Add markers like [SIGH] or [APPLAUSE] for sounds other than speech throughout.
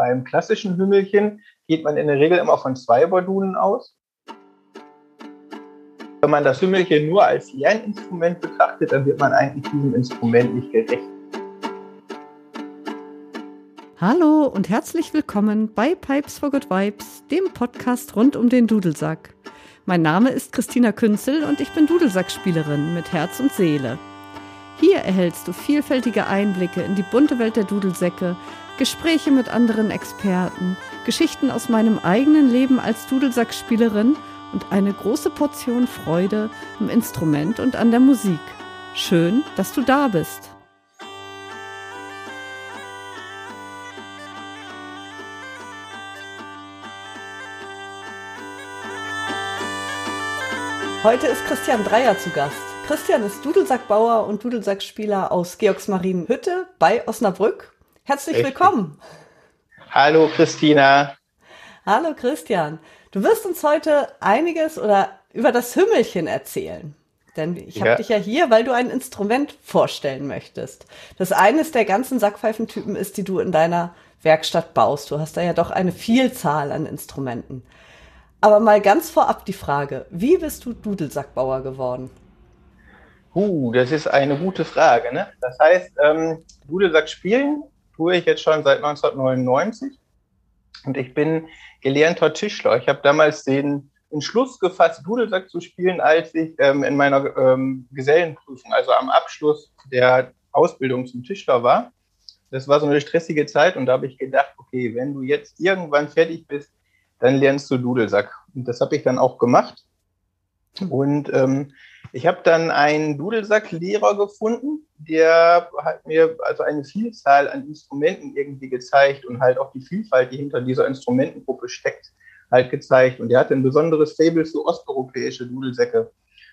Beim klassischen Hümmelchen geht man in der Regel immer von zwei Bordunen aus. Wenn man das Hümmelchen nur als Lerninstrument betrachtet, dann wird man eigentlich diesem Instrument nicht gerecht. Hallo und herzlich willkommen bei Pipes for Good Vibes, dem Podcast rund um den Dudelsack. Mein Name ist Christina Künzel und ich bin Dudelsackspielerin mit Herz und Seele. Hier erhältst du vielfältige Einblicke in die bunte Welt der Dudelsäcke, Gespräche mit anderen Experten, Geschichten aus meinem eigenen Leben als Dudelsackspielerin und eine große Portion Freude am Instrument und an der Musik. Schön, dass du da bist. Heute ist Christian Dreier zu Gast. Christian ist Dudelsackbauer und Dudelsackspieler aus Georgsmarienhütte bei Osnabrück. Herzlich Richtig. willkommen. Hallo Christina. Hallo Christian. Du wirst uns heute einiges oder über das Hümmelchen erzählen. Denn ich habe ja. dich ja hier, weil du ein Instrument vorstellen möchtest. Das eines der ganzen Sackpfeifentypen ist, die du in deiner Werkstatt baust. Du hast da ja doch eine Vielzahl an Instrumenten. Aber mal ganz vorab die Frage, wie bist du Dudelsackbauer geworden? Uh, das ist eine gute Frage. Ne? Das heißt, ähm, Dudelsack spielen tue ich jetzt schon seit 1999 und ich bin gelernter Tischler. Ich habe damals den Entschluss gefasst, Dudelsack zu spielen, als ich ähm, in meiner ähm, Gesellenprüfung, also am Abschluss der Ausbildung zum Tischler war. Das war so eine stressige Zeit und da habe ich gedacht, okay, wenn du jetzt irgendwann fertig bist, dann lernst du Dudelsack. Und das habe ich dann auch gemacht. Und ähm, ich habe dann einen Dudelsacklehrer gefunden, der hat mir also eine Vielzahl an Instrumenten irgendwie gezeigt und halt auch die Vielfalt, die hinter dieser Instrumentengruppe steckt, halt gezeigt. Und der hatte ein besonderes Fable für osteuropäische Dudelsäcke,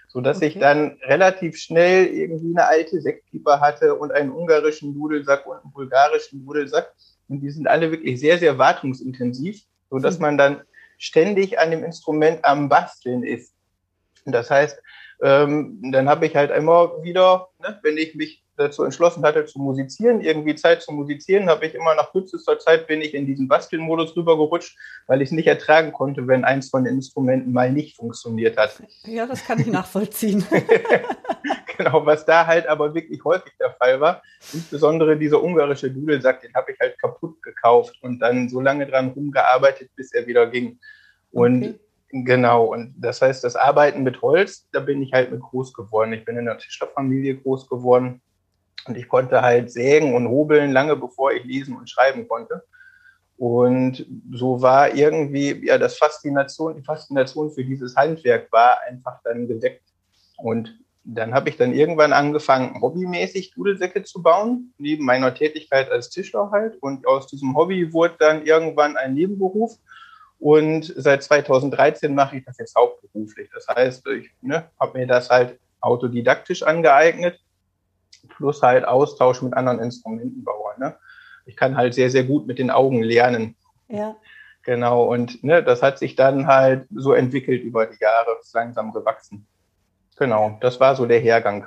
sodass okay. ich dann relativ schnell irgendwie eine alte Sektpieper hatte und einen ungarischen Dudelsack und einen bulgarischen Dudelsack. Und die sind alle wirklich sehr, sehr wartungsintensiv, sodass mhm. man dann ständig an dem Instrument am Basteln ist. Und das heißt, ähm, dann habe ich halt immer wieder, ne, wenn ich mich dazu entschlossen hatte zu musizieren, irgendwie Zeit zu musizieren, habe ich immer nach kürzester Zeit bin ich in diesen Bastelmodus rübergerutscht, weil ich es nicht ertragen konnte, wenn eins von den Instrumenten mal nicht funktioniert hat. Ja, das kann ich nachvollziehen. [LAUGHS] [LAUGHS] genau, was da halt aber wirklich häufig der Fall war. Insbesondere dieser ungarische Dudelsack, den habe ich halt kaputt gekauft und dann so lange dran rumgearbeitet, bis er wieder ging. Und okay. Genau, und das heißt, das Arbeiten mit Holz, da bin ich halt mit groß geworden. Ich bin in der Tischlerfamilie groß geworden und ich konnte halt sägen und hobeln, lange bevor ich lesen und schreiben konnte. Und so war irgendwie, ja, das Faszination, die Faszination für dieses Handwerk war einfach dann geweckt. Und dann habe ich dann irgendwann angefangen, hobbymäßig Dudelsäcke zu bauen, neben meiner Tätigkeit als Tischler halt. Und aus diesem Hobby wurde dann irgendwann ein Nebenberuf. Und seit 2013 mache ich das jetzt hauptberuflich. Das heißt, ich ne, habe mir das halt autodidaktisch angeeignet, plus halt Austausch mit anderen Instrumentenbauern. Ne? Ich kann halt sehr, sehr gut mit den Augen lernen. Ja. Genau, und ne, das hat sich dann halt so entwickelt über die Jahre, ist langsam gewachsen. Genau, das war so der Hergang.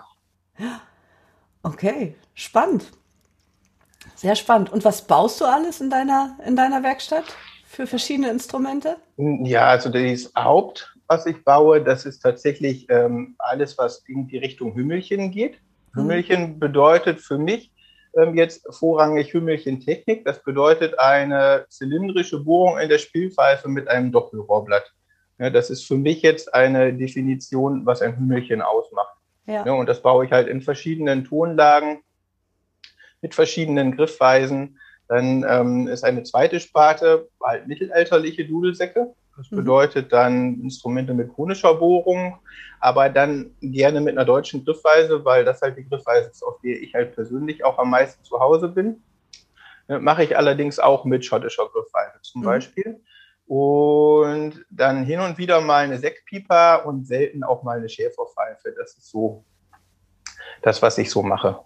Okay, spannend. Sehr spannend. Und was baust du alles in deiner, in deiner Werkstatt? Für verschiedene Instrumente? Ja, also das Haupt, was ich baue, das ist tatsächlich ähm, alles, was in die Richtung Hümmelchen geht. Mhm. Hümmelchen bedeutet für mich ähm, jetzt vorrangig Hümmelchentechnik. Das bedeutet eine zylindrische Bohrung in der Spielpfeife mit einem Doppelrohrblatt. Ja, das ist für mich jetzt eine Definition, was ein Hümmelchen ausmacht. Ja. ja. und das baue ich halt in verschiedenen Tonlagen mit verschiedenen Griffweisen. Dann ähm, ist eine zweite Sparte halt mittelalterliche Dudelsäcke. Das mhm. bedeutet dann Instrumente mit konischer Bohrung, aber dann gerne mit einer deutschen Griffweise, weil das halt die Griffweise ist, auf der ich halt persönlich auch am meisten zu Hause bin. Ja, Mache ich allerdings auch mit schottischer Griffweise zum mhm. Beispiel. Und dann hin und wieder mal eine Sektpieper und selten auch mal eine Schäferpfeife. Das ist so das, was ich so mache.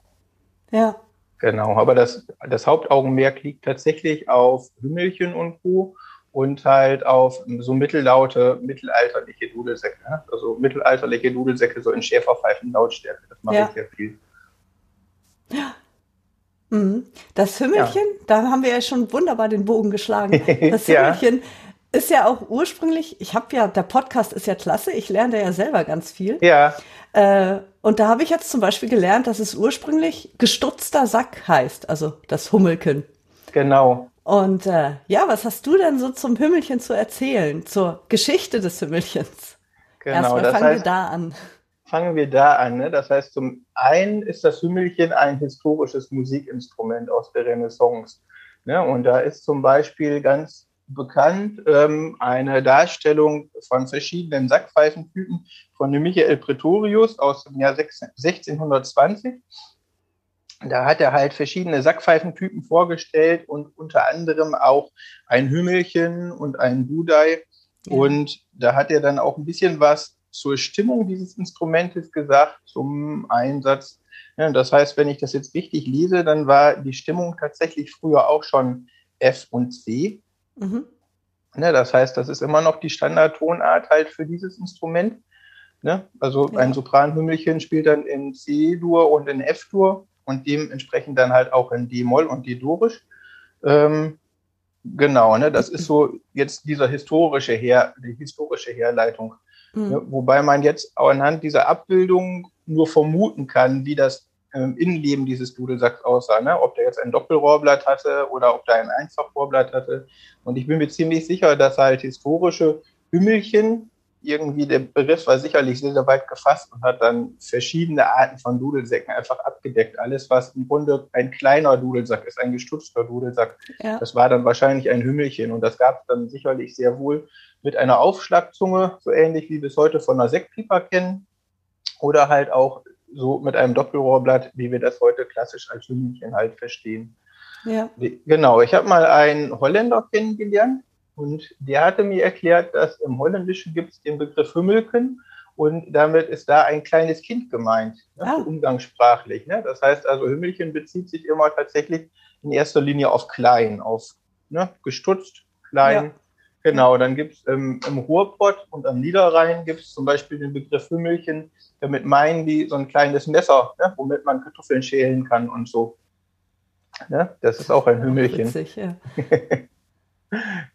Ja. Genau, aber das, das Hauptaugenmerk liegt tatsächlich auf Hümmelchen und Co. und halt auf so mittellaute, mittelalterliche Dudelsäcke. Ne? Also mittelalterliche Dudelsäcke so in Schäferpfeifen Lautstärke. Das mache ja. ich sehr viel. Mhm. Das Hümmelchen, ja. da haben wir ja schon wunderbar den Bogen geschlagen. [LAUGHS] Das Hümmelchen ja. Ist ja auch ursprünglich, ich habe ja, der Podcast ist ja klasse, ich lerne ja selber ganz viel. Ja. Äh, und da habe ich jetzt zum Beispiel gelernt, dass es ursprünglich gestutzter Sack heißt, also das Hummelken. Genau. Und äh, ja, was hast du denn so zum Hümmelchen zu erzählen, zur Geschichte des Hümmelchens? Genau, Erstmal fangen heißt, wir da an. Fangen wir da an. Ne? Das heißt, zum einen ist das Hümmelchen ein historisches Musikinstrument aus der Renaissance. Ne? Und da ist zum Beispiel ganz bekannt ähm, eine Darstellung von verschiedenen Sackpfeifentypen von Michael Pretorius aus dem Jahr 1620 da hat er halt verschiedene Sackpfeifentypen vorgestellt und unter anderem auch ein Hümmelchen und ein Budai. Ja. Und da hat er dann auch ein bisschen was zur Stimmung dieses Instrumentes gesagt, zum Einsatz. Ja, das heißt, wenn ich das jetzt richtig lese, dann war die Stimmung tatsächlich früher auch schon F und C. Mhm. Ja, das heißt, das ist immer noch die Standardtonart halt für dieses Instrument. Ne? Also ja. ein Sopranhümmelchen spielt dann in C-Dur und in F-Dur und dementsprechend dann halt auch in D-Moll und D-Dorisch. Ähm, genau, ne, das ist so jetzt dieser historische Her, die historische Herleitung. Mhm. Ne, wobei man jetzt anhand dieser Abbildung nur vermuten kann, wie das ähm, Innenleben dieses Dudelsacks aussah. Ne? Ob der jetzt ein Doppelrohrblatt hatte oder ob der ein Einfachrohrblatt hatte. Und ich bin mir ziemlich sicher, dass halt historische Hümmelchen irgendwie, der Begriff war sicherlich sehr, sehr weit gefasst und hat dann verschiedene Arten von Dudelsäcken einfach abgedeckt. Alles, was im Grunde ein kleiner Dudelsack ist, ein gestutzter Dudelsack, ja. das war dann wahrscheinlich ein Hümmelchen. Und das gab es dann sicherlich sehr wohl mit einer Aufschlagzunge, so ähnlich wie wir es heute von einer Sektpiper kennen. Oder halt auch so mit einem Doppelrohrblatt, wie wir das heute klassisch als Hümmelchen halt verstehen. Ja. Genau, ich habe mal einen Holländer kennengelernt, und der hatte mir erklärt, dass im Holländischen gibt es den Begriff Hümmelken und damit ist da ein kleines Kind gemeint, ne, ah. umgangssprachlich. Ne? Das heißt also, Hümmelchen bezieht sich immer tatsächlich in erster Linie auf klein, auf ne, gestutzt, klein. Ja. Genau, dann gibt es ähm, im Ruhrpott und am Niederrhein gibt es zum Beispiel den Begriff Hümmelchen. Damit meinen die so ein kleines Messer, ne, womit man Kartoffeln schälen kann und so. Ne? Das ist auch ein Hümmelchen. Witzig, ja. [LAUGHS]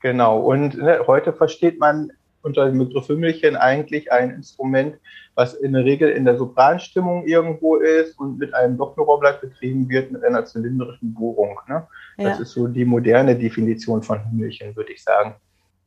Genau. Und ne, heute versteht man unter dem Begriff Hümmelchen eigentlich ein Instrument, was in der Regel in der Sopranstimmung irgendwo ist und mit einem Doppelrohrblatt betrieben wird mit einer zylindrischen Bohrung. Ne? Ja. Das ist so die moderne Definition von Hümmelchen, würde ich sagen.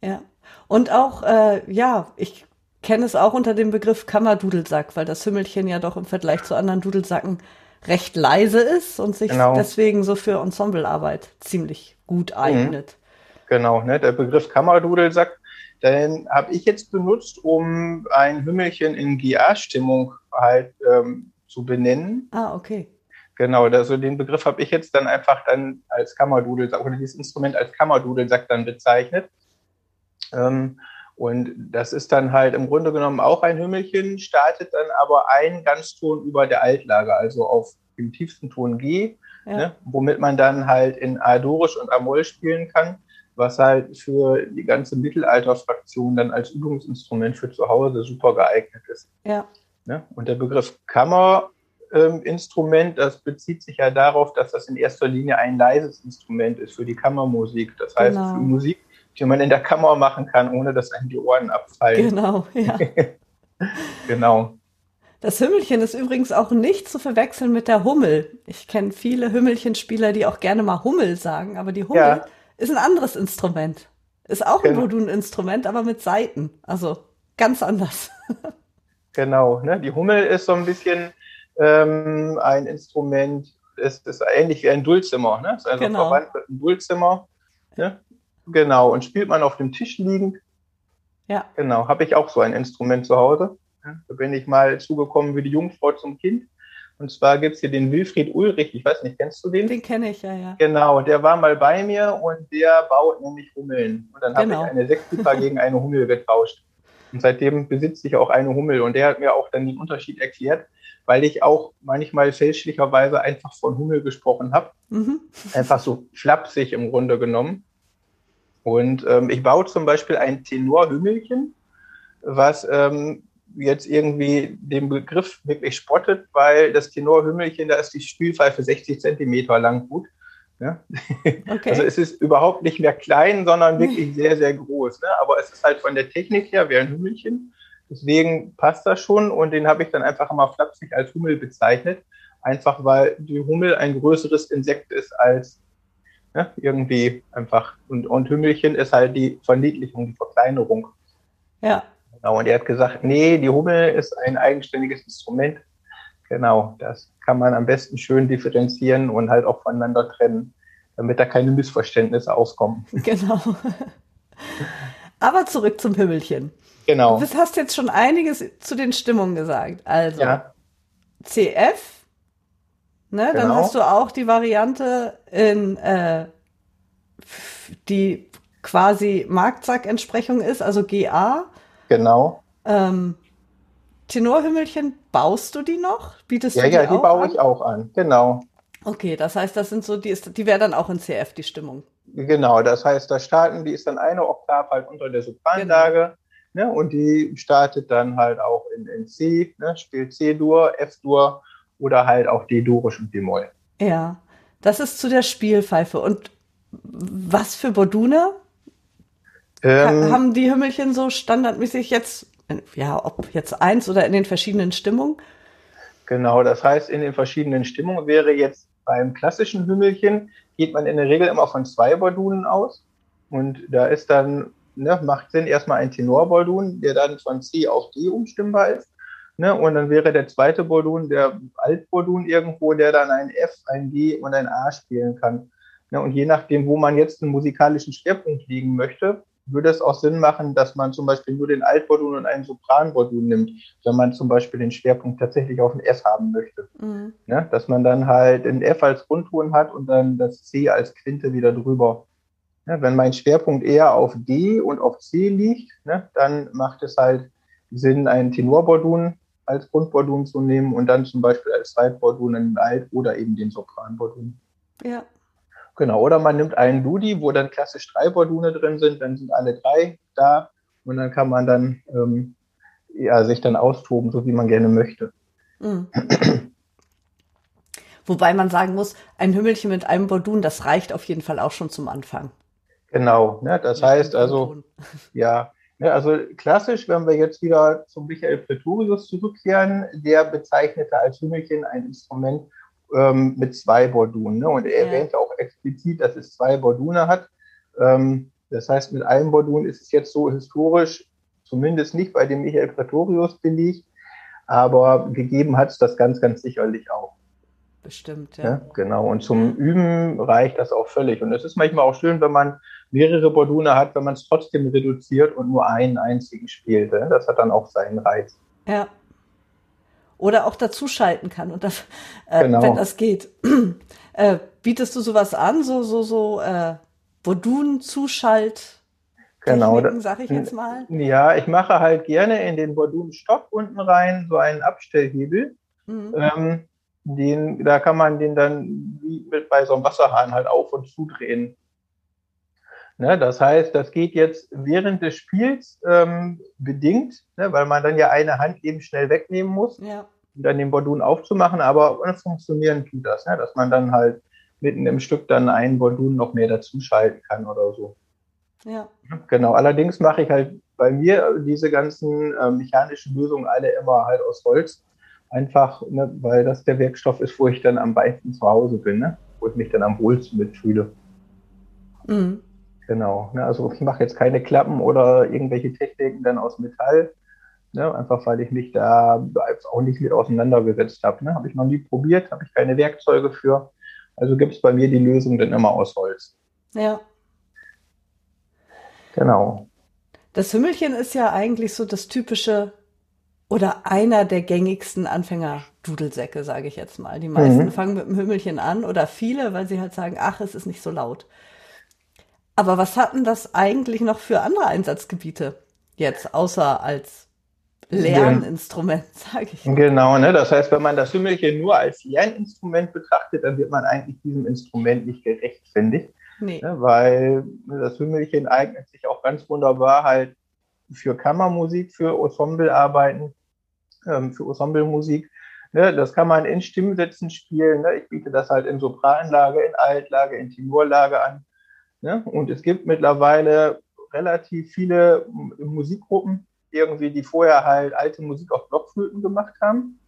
Ja. Und auch, äh, ja, ich kenne es auch unter dem Begriff Kammerdudelsack, weil das Hümmelchen ja doch im Vergleich zu anderen Dudelsacken recht leise ist und sich genau. deswegen so für Ensemblearbeit ziemlich gut eignet. Mhm. Genau, ne? der Begriff Kammerdudelsack, den habe ich jetzt benutzt, um ein Hümmelchen in GA-Stimmung halt ähm, zu benennen. Ah, okay. Genau, also den Begriff habe ich jetzt dann einfach dann als Kammerdudelsack oder dieses Instrument als Kammerdudelsack dann bezeichnet. Ähm, und das ist dann halt im Grunde genommen auch ein Hümmelchen, startet dann aber ein Ganzton über der Altlage, also auf dem tiefsten Ton G, ja. ne, womit man dann halt in A-Dorisch und A-Moll spielen kann was halt für die ganze Mittelalterfraktion dann als Übungsinstrument für zu Hause super geeignet ist. Ja. Ne? Und der Begriff Kammerinstrument, das bezieht sich ja darauf, dass das in erster Linie ein leises Instrument ist für die Kammermusik. Das heißt, genau. für Musik, die man in der Kammer machen kann, ohne dass einem die Ohren abfallen. Genau, ja. [LAUGHS] genau. Das Hümmelchen ist übrigens auch nicht zu verwechseln mit der Hummel. Ich kenne viele Hümmelchenspieler, die auch gerne mal Hummel sagen, aber die Hummel ja ist ein anderes Instrument. Ist auch ein genau. instrument aber mit Saiten. Also ganz anders. [LAUGHS] genau, ne? Die Hummel ist so ein bisschen ähm, ein Instrument, ist, ist ähnlich wie ein Dulzimmer, ne? Ist also genau. verwandt mit einem Dulzimmer. Ne? Genau, und spielt man auf dem Tisch liegend. Ja. Genau, habe ich auch so ein Instrument zu Hause. Da bin ich mal zugekommen wie die Jungfrau zum Kind. Und zwar gibt es hier den Wilfried Ulrich, ich weiß nicht, kennst du den? Den kenne ich, ja, ja. Genau, der war mal bei mir und der baut nämlich Hummeln. Und dann genau. habe ich eine Sechstipa gegen eine Hummel getauscht. Und seitdem besitze ich auch eine Hummel. Und der hat mir auch dann den Unterschied erklärt, weil ich auch manchmal fälschlicherweise einfach von Hummel gesprochen habe. Mhm. Einfach so flapsig im Grunde genommen. Und ähm, ich baue zum Beispiel ein Tenorhümmelchen, was ähm, jetzt irgendwie den Begriff wirklich spottet, weil das Tenorhümmelchen, da ist die Spielpfeife 60 Zentimeter lang gut. Ja? Okay. Also es ist überhaupt nicht mehr klein, sondern wirklich [LAUGHS] sehr, sehr groß. Ne? Aber es ist halt von der Technik her wie ein Hümmelchen. Deswegen passt das schon und den habe ich dann einfach immer flapsig als Hummel bezeichnet. Einfach weil die Hummel ein größeres Insekt ist als ja, irgendwie einfach. Und, und Hümmelchen ist halt die Verniedlichung, die Verkleinerung. Ja. Genau, und er hat gesagt, nee, die Hummel ist ein eigenständiges Instrument. Genau, das kann man am besten schön differenzieren und halt auch voneinander trennen, damit da keine Missverständnisse aufkommen. [LAUGHS] Genau. Aber zurück zum Hümmelchen. Genau. Du hast jetzt schon einiges zu den Stimmungen gesagt. Also ja. CF, ne? Genau. Dann hast du auch die Variante in äh, die quasi Marktsack-Entsprechung ist, also GA. Genau. Ähm, Tenorhümmelchen, baust du die noch? Bietest ja, du die ja, die baue an? ich auch an, genau. Okay, das heißt, das sind so, die, ist, die wäre dann auch in CF, die Stimmung. Genau, das heißt, da starten, die ist dann eine Oktav halt unter der Sopranlage. Genau. Ne, und die startet dann halt auch in, in C, ne, spielt C-Dur, F-Dur oder halt auch D-Durisch und D-Moll. Ja, das ist zu der Spielpfeife. Und was für Bordune? Ähm, haben die Hümmelchen so standardmäßig jetzt ja, ob jetzt eins oder in den verschiedenen Stimmungen? Genau, das heißt, in den verschiedenen Stimmungen wäre jetzt beim klassischen Hümmelchen, geht man in der Regel immer von zwei Bordunen aus. Und da ist dann, ne, macht Sinn, erstmal ein Tenorbordun, der dann von C auf D umstimmbar ist. Ne, und dann wäre der zweite Bordun der Altbordun irgendwo, der dann ein F, ein G und ein A spielen kann. Ne, und je nachdem, wo man jetzt einen musikalischen Schwerpunkt legen möchte, würde es auch Sinn machen, dass man zum Beispiel nur den Altbordun und einen Sopranbordun nimmt, wenn man zum Beispiel den Schwerpunkt tatsächlich auf ein F haben möchte. Mhm. Ne? Dass man dann halt ein F als Grundton hat und dann das C als Quinte wieder drüber. Ne? Wenn mein Schwerpunkt eher auf D und auf C liegt, ne? dann macht es halt Sinn, einen Tenorbordun als Grundbordun zu nehmen und dann zum Beispiel als Zweitbordun einen Alt- oder eben den Sopranbordun. Ja. Genau, oder man nimmt einen Dudi, wo dann klassisch drei Bordune drin sind, dann sind alle drei da und dann kann man dann ähm, ja, sich dann austoben, so wie man gerne möchte. Mhm. Wobei man sagen muss, ein Hümmelchen mit einem Bordun, das reicht auf jeden Fall auch schon zum Anfang. Genau, ne, das heißt also, ja, ne, also klassisch, wenn wir jetzt wieder zum Michael Pretorius zurückkehren, der bezeichnete als Hümmelchen ein Instrument, ähm, mit zwei Bordunen. Ne? Und er ja. erwähnt ja auch explizit, dass es zwei Bordune hat. Ähm, das heißt, mit einem Bordun ist es jetzt so historisch zumindest nicht bei dem Michael Praetorius belegt, aber gegeben hat es das ganz, ganz sicherlich auch. Bestimmt, ja. ja. Genau, und zum Üben reicht das auch völlig. Und es ist manchmal auch schön, wenn man mehrere Bordune hat, wenn man es trotzdem reduziert und nur einen einzigen spielt. Das hat dann auch seinen Reiz. Ja, oder auch dazuschalten kann und das, äh, genau. wenn das geht. [CLEARS THROAT] äh, bietest du sowas an, so so so äh, Bordun-Zuschalt? Genau, sag ich jetzt mal. Ja, ich mache halt gerne in den Bordun-Stock unten rein so einen Abstellhebel. Mhm. Ähm, den, da kann man den dann wie mit bei so einem Wasserhahn halt auf und zudrehen. Ne, das heißt, das geht jetzt während des Spiels ähm, bedingt, ne, weil man dann ja eine Hand eben schnell wegnehmen muss, ja. um dann den Bordun aufzumachen, aber funktionieren tut das, ne, dass man dann halt mitten im Stück dann einen Bordun noch mehr dazuschalten kann oder so. Ja. Genau, allerdings mache ich halt bei mir diese ganzen äh, mechanischen Lösungen alle immer halt aus Holz. Einfach, ne, weil das der Werkstoff ist, wo ich dann am meisten zu Hause bin, ne? wo ich mich dann am wohlsten mitfühle. Mhm. Genau. Ne, also ich mache jetzt keine Klappen oder irgendwelche Techniken dann aus Metall. Ne, einfach weil ich mich da auch nicht mit auseinandergesetzt habe. Ne? Habe ich noch nie probiert, habe ich keine Werkzeuge für. Also gibt es bei mir die Lösung dann immer aus Holz. Ja. Genau. Das Hümmelchen ist ja eigentlich so das typische oder einer der gängigsten Anfänger-Dudelsäcke, sage ich jetzt mal. Die meisten mhm. fangen mit dem Hümmelchen an oder viele, weil sie halt sagen, ach, es ist nicht so laut. Aber was hatten das eigentlich noch für andere Einsatzgebiete jetzt, außer als Lerninstrument, [LAUGHS] sage ich. Genau, ne? das heißt, wenn man das Hümmelchen nur als Lerninstrument betrachtet, dann wird man eigentlich diesem Instrument nicht gerecht, finde ich. Nee. Ne? Weil das Hümmelchen eignet sich auch ganz wunderbar halt für Kammermusik, für Ensemblearbeiten. ähm, für Ensemblemusik. Ne, das kann man in Stimmsätzen spielen. Ne? Ich biete das halt in Sopranlage, in Altlage, in Tenorlage an. Ne? Und es gibt mittlerweile relativ viele Musikgruppen, irgendwie, die vorher halt alte Musik auf Blockflöten gemacht haben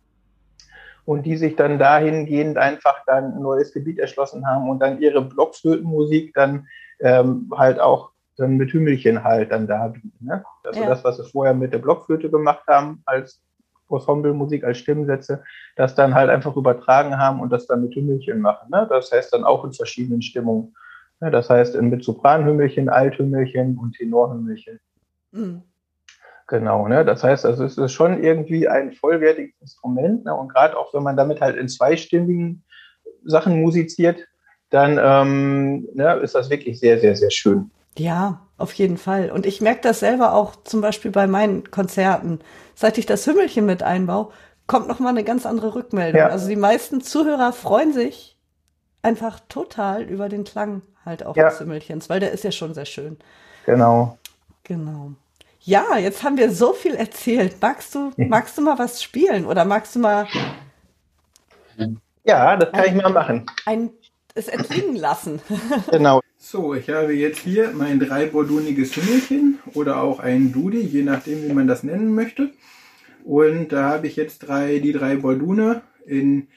und die sich dann dahingehend einfach dann ein neues Gebiet erschlossen haben und dann ihre Blockflötenmusik dann ähm, halt auch dann mit Hümmelchen halt dann da bieten. Ne? Also ja. das, was sie vorher mit der Blockflöte gemacht haben als Ensemblemusik als Stimmsätze, das dann halt einfach übertragen haben und das dann mit Hümmelchen machen. Ne? Das heißt dann auch in verschiedenen Stimmungen. Ne? Das heißt mit Sopranhümmelchen, Althümmelchen und Tenorhümmelchen. Mhm. Genau, ne? Das heißt, also es ist schon irgendwie ein vollwertiges Instrument. Ne? Und gerade auch wenn man damit halt in zweistimmigen Sachen musiziert, dann ähm, ne, ist das wirklich sehr, sehr, sehr schön. Ja, auf jeden Fall. Und ich merke das selber auch zum Beispiel bei meinen Konzerten. Seit ich das Hümmelchen mit einbaue, kommt noch mal eine ganz andere Rückmeldung. Ja. Also die meisten Zuhörer freuen sich einfach total über den Klang halt auch ja. des Hümmelchens, weil der ist ja schon sehr schön. Genau. Genau. Ja, jetzt haben wir so viel erzählt. Magst du, magst du mal was spielen oder magst du mal? Ja, das kann ein, ich mal machen. Ein, es erklingen lassen. [LAUGHS] genau. So, ich habe jetzt hier mein dreiborduniges Hümmelchen oder auch ein Dudi, je nachdem, wie man das nennen möchte. Und da habe ich jetzt drei, die drei Bordune in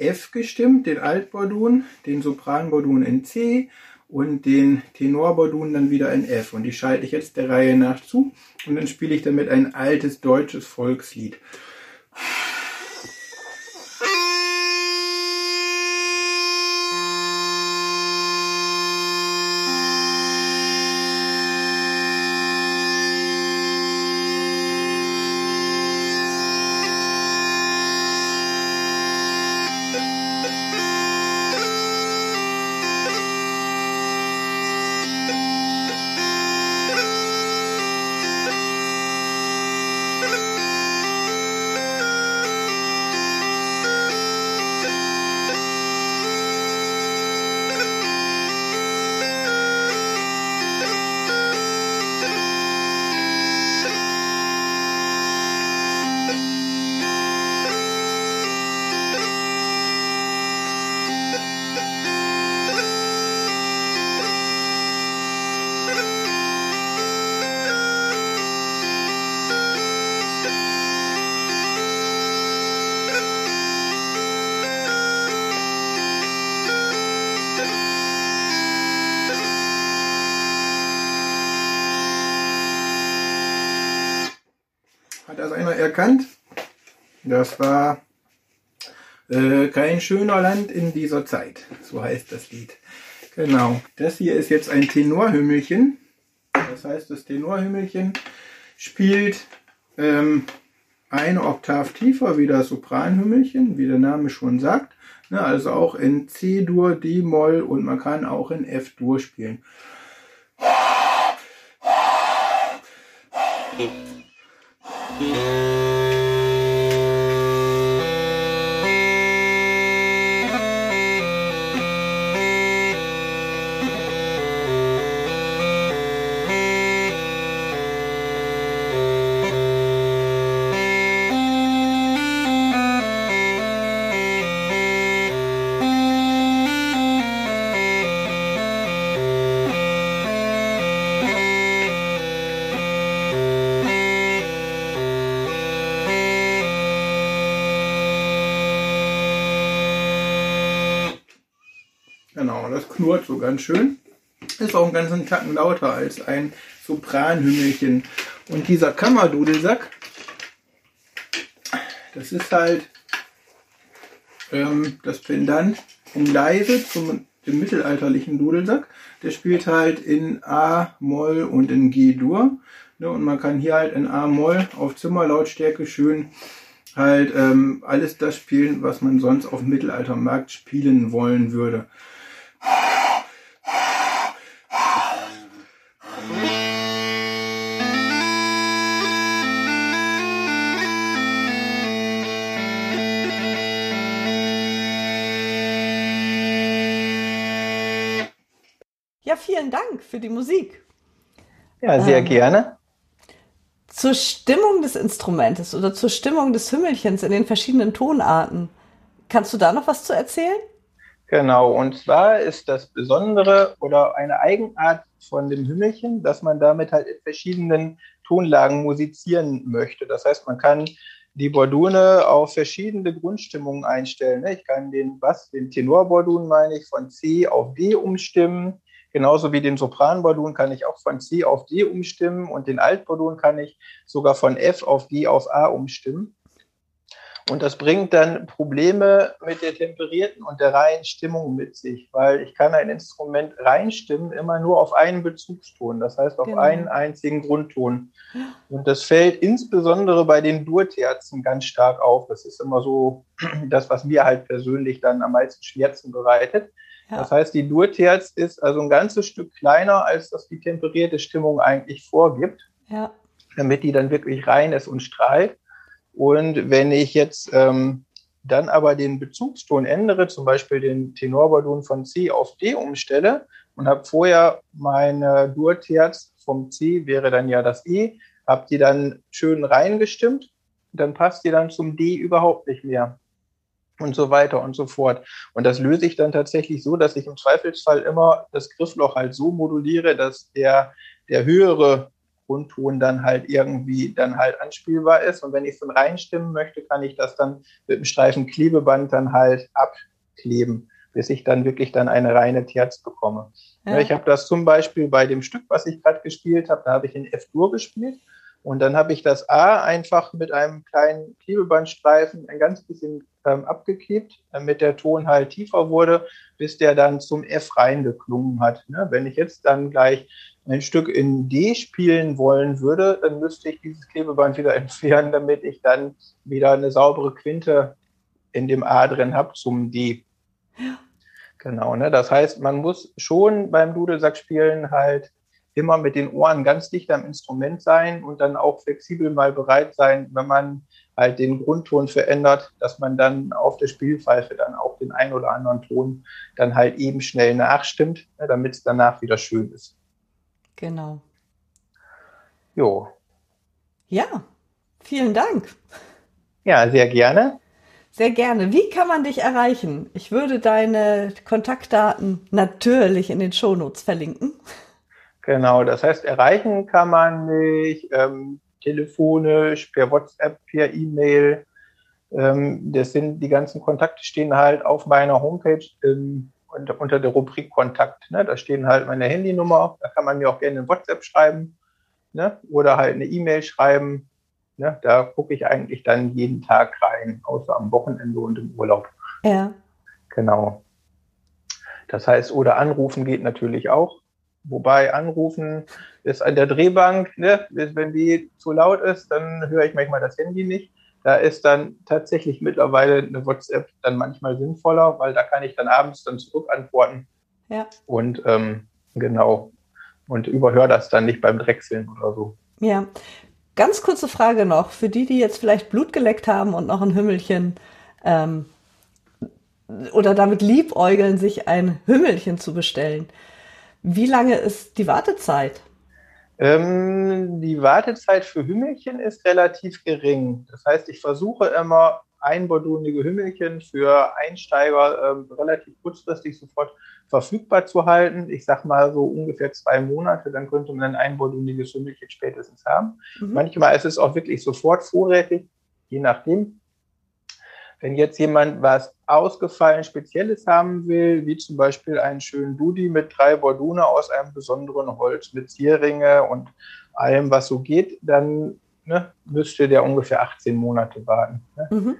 F gestimmt, den Altbordun, den Sopranbordun in C und den Tenorbordun dann wieder in F. Und die schalte ich jetzt der Reihe nach zu und dann spiele ich damit ein altes deutsches Volkslied. Das einer erkannt? Das war äh, kein schöner Land in dieser Zeit. So heißt das Lied. Genau. Das hier ist jetzt ein Tenorhümmelchen. Das heißt, das Tenorhümmelchen spielt ähm, eine Oktav tiefer wie das Sopranhümmelchen, wie der Name schon sagt. Ne, also auch in C-Dur, D-Moll und man kann auch in F-Dur spielen. Yeah. Knurrt so ganz schön. Ist auch einen ganzen Tacken lauter als ein Sopranhümmelchen. Und dieser Kammerdudelsack, das ist halt ähm, das Pendant um leise zum dem mittelalterlichen Dudelsack. Der spielt halt in A, Moll und in G-Dur. Ne, und man kann hier halt in A-Moll auf Zimmerlautstärke schön halt ähm, alles das spielen, was man sonst auf Mittelaltermarkt spielen wollen würde. Ja, vielen Dank für die Musik. Ja, sehr ähm, gerne. zur Stimmung des Instrumentes oder zur Stimmung des Hümmelchens in den verschiedenen Tonarten. Kannst du da noch was zu erzählen? Genau, und zwar ist das Besondere oder eine Eigenart von dem Hümmelchen, dass man damit halt in verschiedenen Tonlagen musizieren möchte. Das heißt, man kann die Bordune auf verschiedene Grundstimmungen einstellen. Ich kann den Bass, den Tenorbordun meine ich, von C auf D umstimmen. Genauso wie den Sopranbordun kann ich auch von C auf D umstimmen und den Altbordun kann ich sogar von F auf G auf A umstimmen. Und das bringt dann Probleme mit der temperierten und der reinen Stimmung mit sich, weil ich kann ein Instrument reinstimmen immer nur auf einen Bezugston, das heißt auf genau. einen einzigen Grundton. Und das fällt insbesondere bei den Durterzen ganz stark auf. Das ist immer so [CLEARS THROAT] das, was mir halt persönlich dann am meisten Schmerzen bereitet. Ja. Das heißt, die Durterz ist also ein ganzes Stück kleiner, als das die temperierte Stimmung eigentlich vorgibt, ja. damit die dann wirklich rein ist und strahlt. Und wenn ich jetzt ähm, dann aber den Bezugston ändere, zum Beispiel den Tenorbordun von C auf D umstelle und habe vorher meine Durterz vom C, wäre dann ja das E, habe die dann schön reingestimmt, dann passt die dann zum D überhaupt nicht mehr und so weiter und so fort. Und das löse ich dann tatsächlich so, dass ich im Zweifelsfall immer das Griffloch halt so moduliere, dass der, der höhere Grundton dann halt irgendwie dann halt anspielbar ist. Und wenn ich es dann reinstimmen möchte, kann ich das dann mit einem Streifen Klebeband dann halt abkleben, bis ich dann wirklich dann eine reine Terz bekomme. Ja. Ich habe das zum Beispiel bei dem Stück, was ich gerade gespielt habe, da habe ich in F-Dur gespielt. Und dann habe ich das A einfach mit einem kleinen Klebebandstreifen ein ganz bisschen ähm, abgeklebt, damit der Ton halt tiefer wurde, bis der dann zum F reingeklungen hat. Ne? Wenn ich jetzt dann gleich ein Stück in D spielen wollen würde, dann müsste ich dieses Klebeband wieder [LAUGHS] entfernen, damit ich dann wieder eine saubere Quinte in dem A drin habe zum D. Ja. Genau, ne? Das heißt, man muss schon beim Dudelsackspielen halt immer mit den Ohren ganz dicht am Instrument sein und dann auch flexibel mal bereit sein, wenn man halt den Grundton verändert, dass man dann auf der Spielpfeife dann auch den einen oder anderen Ton dann halt eben schnell nachstimmt, damit es danach wieder schön ist. Genau. Jo. Ja, vielen Dank. Ja, sehr gerne. Sehr gerne. Wie kann man dich erreichen? Ich würde deine Kontaktdaten natürlich in den Shownotes verlinken. Genau, das heißt, erreichen kann man mich ähm, telefonisch, per WhatsApp, per E-Mail. Ähm, das sind die ganzen Kontakte stehen halt auf meiner Homepage ähm, unter, unter der Rubrik Kontakt. Ne? Da stehen halt meine Handynummer, da kann man mir auch gerne ein WhatsApp schreiben ne? oder halt eine E-Mail schreiben. Ne? Da gucke ich eigentlich dann jeden Tag rein, außer am Wochenende und im Urlaub. Ja. Genau. Das heißt, oder anrufen geht natürlich auch. Wobei anrufen ist an der Drehbank, ne? wenn die zu laut ist, dann höre ich manchmal das Handy nicht. Da ist dann tatsächlich mittlerweile eine WhatsApp dann manchmal sinnvoller, weil da kann ich dann abends dann zurückantworten. Ja. Und ähm, genau. Und überhöre das dann nicht beim Drechseln oder so. Ja. Ganz kurze Frage noch, für die, die jetzt vielleicht Blut geleckt haben und noch ein Hümmelchen ähm, oder damit liebäugeln, sich ein Hümmelchen zu bestellen. Wie lange ist die Wartezeit? Ähm, die Wartezeit für Hümmelchen ist relativ gering. Das heißt, ich versuche immer einbordunige Hümmelchen für Einsteiger ähm, relativ kurzfristig sofort verfügbar zu halten. Ich sage mal so ungefähr zwei Monate, dann könnte man ein einborduniges Hümmelchen spätestens haben. Mhm. Manchmal ist es auch wirklich sofort vorrätig, je nachdem. Wenn jetzt jemand was ausgefallen Spezielles haben will, wie zum Beispiel einen schönen Dudi mit drei Bordune aus einem besonderen Holz mit Zierringe und allem, was so geht, dann ne, müsste der ungefähr 18 Monate warten. Ne? Mhm.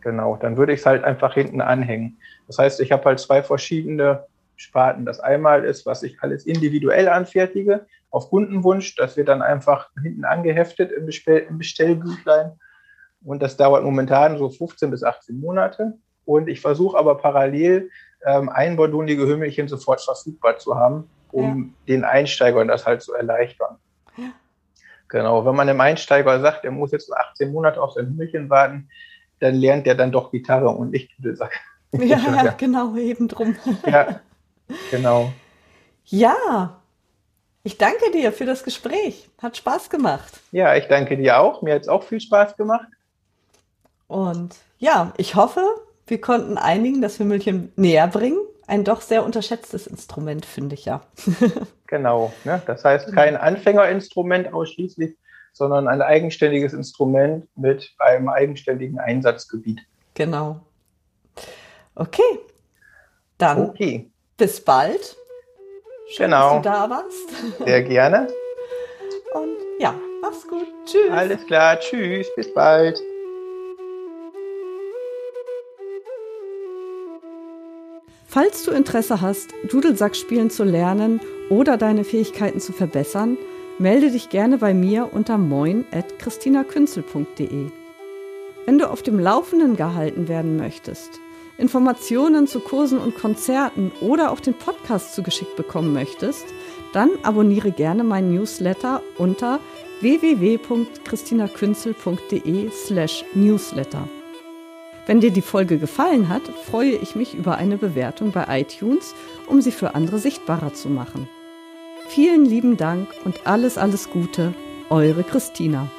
Genau, dann würde ich es halt einfach hinten anhängen. Das heißt, ich habe halt zwei verschiedene Sparten. Das einmal ist, was ich alles individuell anfertige, auf Kundenwunsch. Das wird dann einfach hinten angeheftet im, Bestell im Bestellbüchlein. Und das dauert momentan so 15 bis 18 Monate. Und ich versuche aber parallel ähm, einbordundige Hümmelchen sofort verfügbar zu haben, um ja. den Einsteigern das halt zu erleichtern. Ja. Genau, wenn man dem Einsteiger sagt, er muss jetzt 18 Monate auf sein Hümmelchen warten, dann lernt er dann doch Gitarre und nicht Dudelsack. [LAUGHS] Ja, [LAUGHS] ja, genau, eben drum. [LAUGHS] Ja, genau. Ja, Ich danke dir für das Gespräch. Hat Spaß gemacht. Ja, ich danke dir auch. Mir hat es auch viel Spaß gemacht. Und ja, ich hoffe, wir konnten einigen das Hümmelchen näher bringen. Ein doch sehr unterschätztes Instrument, finde ich ja. [LAUGHS] genau. Ne? Das heißt, kein Anfängerinstrument ausschließlich, sondern ein eigenständiges Instrument mit einem eigenständigen Einsatzgebiet. Genau. Okay. Dann okay. bis bald. Schön, genau. dass du da warst. [LAUGHS] Sehr gerne. Und ja, mach's gut. Tschüss. Alles klar. Tschüss. Bis bald. Falls du Interesse hast, Dudelsack spielen zu lernen oder deine Fähigkeiten zu verbessern, melde dich gerne bei mir unter moin.christinakünzel.de. Wenn du auf dem Laufenden gehalten werden möchtest, Informationen zu Kursen und Konzerten oder auch den Podcast zugeschickt bekommen möchtest, dann abonniere gerne meinen Newsletter unter www.christinakünzel.de slash newsletter. Wenn dir die Folge gefallen hat, freue ich mich über eine Bewertung bei iTunes, um sie für andere sichtbarer zu machen. Vielen lieben Dank und alles, alles Gute, eure Christina.